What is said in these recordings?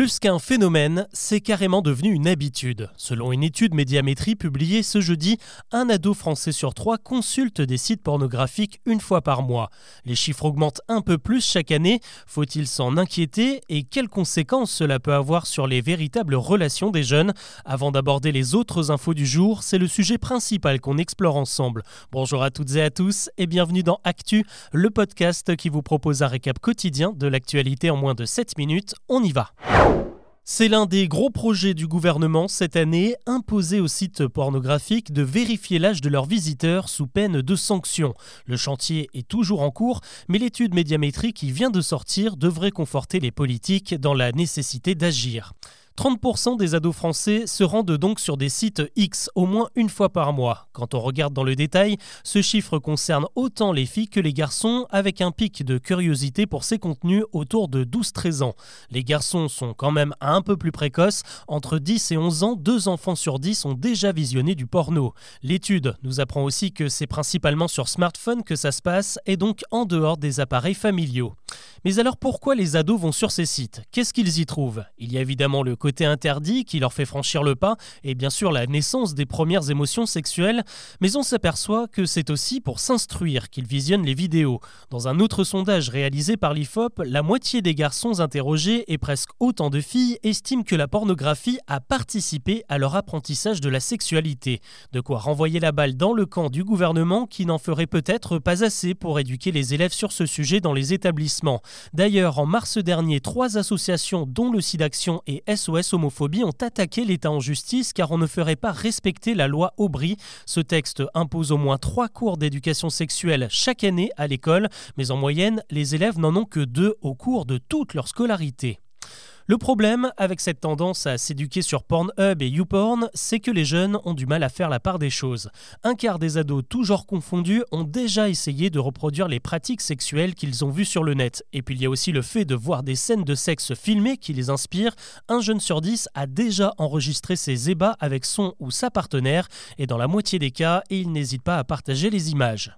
Plus qu'un phénomène, c'est carrément devenu une habitude. Selon une étude médiamétrie publiée ce jeudi, un ado français sur trois consulte des sites pornographiques une fois par mois. Les chiffres augmentent un peu plus chaque année. Faut-il s'en inquiéter et quelles conséquences cela peut avoir sur les véritables relations des jeunes? Avant d'aborder les autres infos du jour, c'est le sujet principal qu'on explore ensemble. Bonjour à toutes et à tous et bienvenue dans Actu, le podcast qui vous propose un récap quotidien de l'actualité en moins de 7 minutes. On y va. C'est l'un des gros projets du gouvernement cette année, imposer aux sites pornographiques de vérifier l'âge de leurs visiteurs sous peine de sanctions. Le chantier est toujours en cours, mais l'étude médiamétrique qui vient de sortir devrait conforter les politiques dans la nécessité d'agir. 30% des ados français se rendent donc sur des sites X au moins une fois par mois. Quand on regarde dans le détail, ce chiffre concerne autant les filles que les garçons, avec un pic de curiosité pour ces contenus autour de 12-13 ans. Les garçons sont quand même un peu plus précoces. Entre 10 et 11 ans, deux enfants sur 10 ont déjà visionné du porno. L'étude nous apprend aussi que c'est principalement sur smartphone que ça se passe et donc en dehors des appareils familiaux. Mais alors pourquoi les ados vont sur ces sites? Qu'est-ce qu'ils y trouvent? Il y a évidemment le interdit qui leur fait franchir le pas et bien sûr la naissance des premières émotions sexuelles, mais on s'aperçoit que c'est aussi pour s'instruire qu'ils visionnent les vidéos. Dans un autre sondage réalisé par l'IFOP, la moitié des garçons interrogés et presque autant de filles estiment que la pornographie a participé à leur apprentissage de la sexualité. De quoi renvoyer la balle dans le camp du gouvernement qui n'en ferait peut-être pas assez pour éduquer les élèves sur ce sujet dans les établissements. D'ailleurs, en mars dernier, trois associations, dont le SIDAction et SOS Homophobie, ont attaqué l'État en justice car on ne ferait pas respecter la loi Aubry. Ce texte impose au moins trois cours d'éducation sexuelle chaque année à l'école, mais en moyenne, les élèves n'en ont que deux au cours de toute leur scolarité. Le problème avec cette tendance à s'éduquer sur Pornhub et YouPorn, c'est que les jeunes ont du mal à faire la part des choses. Un quart des ados, tout genre confondus, ont déjà essayé de reproduire les pratiques sexuelles qu'ils ont vues sur le net. Et puis il y a aussi le fait de voir des scènes de sexe filmées qui les inspirent. Un jeune sur dix a déjà enregistré ses ébats avec son ou sa partenaire, et dans la moitié des cas, il n'hésite pas à partager les images.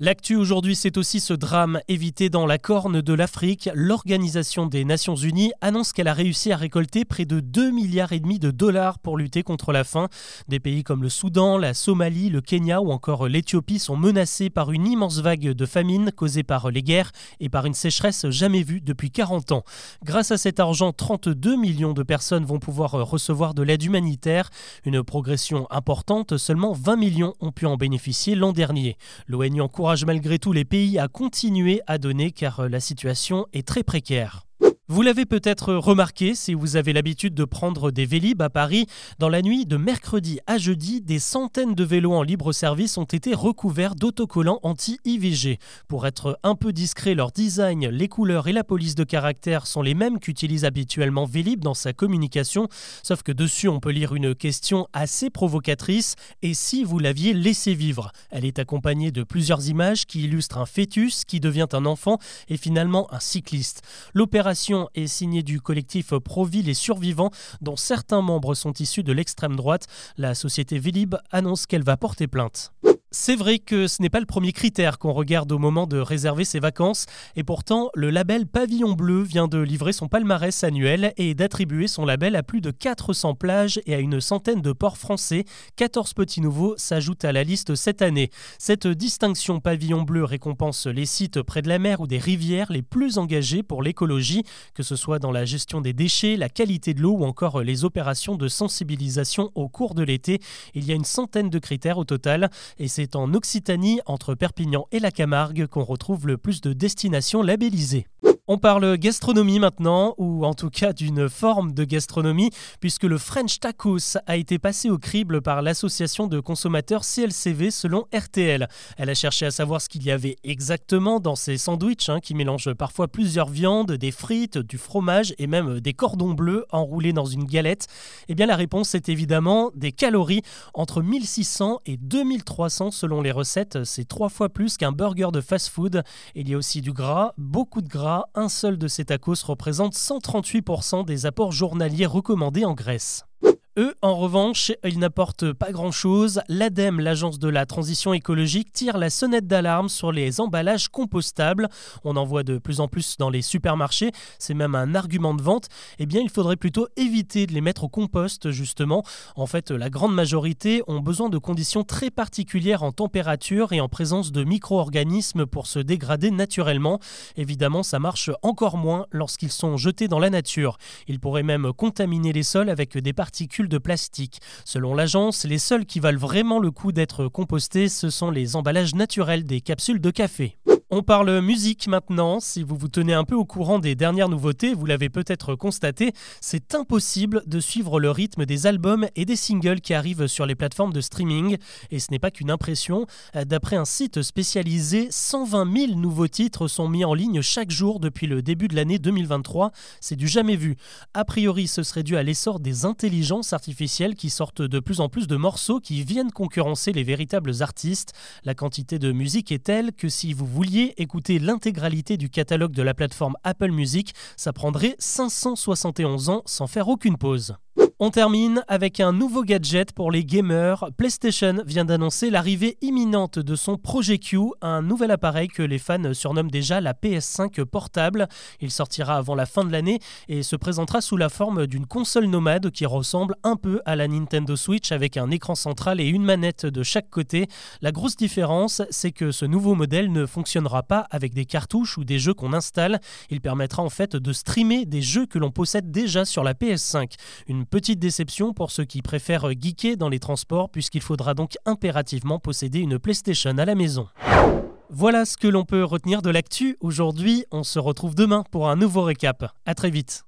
L'actu aujourd'hui, c'est aussi ce drame évité dans la corne de l'Afrique. L'Organisation des Nations Unies annonce qu'elle a réussi à récolter près de 2 milliards et demi de dollars pour lutter contre la faim. Des pays comme le Soudan, la Somalie, le Kenya ou encore l'Éthiopie sont menacés par une immense vague de famine causée par les guerres et par une sécheresse jamais vue depuis 40 ans. Grâce à cet argent, 32 millions de personnes vont pouvoir recevoir de l'aide humanitaire, une progression importante, seulement 20 millions ont pu en bénéficier l'an dernier. L'ONU encourage malgré tout les pays à continuer à donner car euh, la situation est très précaire. Vous l'avez peut-être remarqué si vous avez l'habitude de prendre des Vélib à Paris. Dans la nuit de mercredi à jeudi, des centaines de vélos en libre service ont été recouverts d'autocollants anti-IVG. Pour être un peu discret, leur design, les couleurs et la police de caractère sont les mêmes qu'utilise habituellement Vélib dans sa communication. Sauf que dessus, on peut lire une question assez provocatrice. Et si vous l'aviez laissé vivre? Elle est accompagnée de plusieurs images qui illustrent un fœtus qui devient un enfant et finalement un cycliste. L'opération est signé du collectif Provi Les Survivants, dont certains membres sont issus de l'extrême droite. La société Vélib annonce qu'elle va porter plainte. C'est vrai que ce n'est pas le premier critère qu'on regarde au moment de réserver ses vacances, et pourtant le label Pavillon Bleu vient de livrer son palmarès annuel et d'attribuer son label à plus de 400 plages et à une centaine de ports français. 14 petits nouveaux s'ajoutent à la liste cette année. Cette distinction Pavillon Bleu récompense les sites près de la mer ou des rivières les plus engagés pour l'écologie, que ce soit dans la gestion des déchets, la qualité de l'eau ou encore les opérations de sensibilisation au cours de l'été. Il y a une centaine de critères au total, et c'est c'est en Occitanie, entre Perpignan et la Camargue, qu'on retrouve le plus de destinations labellisées. On parle gastronomie maintenant, ou en tout cas d'une forme de gastronomie, puisque le French Tacos a été passé au crible par l'association de consommateurs CLCV selon RTL. Elle a cherché à savoir ce qu'il y avait exactement dans ces sandwichs hein, qui mélangent parfois plusieurs viandes, des frites, du fromage et même des cordons bleus enroulés dans une galette. Eh bien la réponse est évidemment des calories entre 1600 et 2300 selon les recettes. C'est trois fois plus qu'un burger de fast-food. Il y a aussi du gras, beaucoup de gras, un seul de ces tacos représente 138% des apports journaliers recommandés en Grèce. Eux, en revanche, ils n'apportent pas grand-chose. L'ADEME, l'agence de la transition écologique, tire la sonnette d'alarme sur les emballages compostables. On en voit de plus en plus dans les supermarchés. C'est même un argument de vente. Eh bien, il faudrait plutôt éviter de les mettre au compost, justement. En fait, la grande majorité ont besoin de conditions très particulières en température et en présence de micro-organismes pour se dégrader naturellement. Évidemment, ça marche encore moins lorsqu'ils sont jetés dans la nature. Ils pourraient même contaminer les sols avec des particules de plastique. Selon l'agence, les seuls qui valent vraiment le coup d'être compostés, ce sont les emballages naturels des capsules de café. On parle musique maintenant. Si vous vous tenez un peu au courant des dernières nouveautés, vous l'avez peut-être constaté, c'est impossible de suivre le rythme des albums et des singles qui arrivent sur les plateformes de streaming. Et ce n'est pas qu'une impression. D'après un site spécialisé, 120 000 nouveaux titres sont mis en ligne chaque jour depuis le début de l'année 2023. C'est du jamais vu. A priori, ce serait dû à l'essor des intelligences artificielles qui sortent de plus en plus de morceaux qui viennent concurrencer les véritables artistes. La quantité de musique est telle que si vous vouliez écouter l'intégralité du catalogue de la plateforme Apple Music, ça prendrait 571 ans sans faire aucune pause. On termine avec un nouveau gadget pour les gamers. PlayStation vient d'annoncer l'arrivée imminente de son Project Q, un nouvel appareil que les fans surnomment déjà la PS5 portable. Il sortira avant la fin de l'année et se présentera sous la forme d'une console nomade qui ressemble un peu à la Nintendo Switch avec un écran central et une manette de chaque côté. La grosse différence, c'est que ce nouveau modèle ne fonctionnera pas avec des cartouches ou des jeux qu'on installe. Il permettra en fait de streamer des jeux que l'on possède déjà sur la PS5. Une petite déception pour ceux qui préfèrent geeker dans les transports puisqu'il faudra donc impérativement posséder une PlayStation à la maison. Voilà ce que l'on peut retenir de l'actu. Aujourd'hui, on se retrouve demain pour un nouveau récap. A très vite.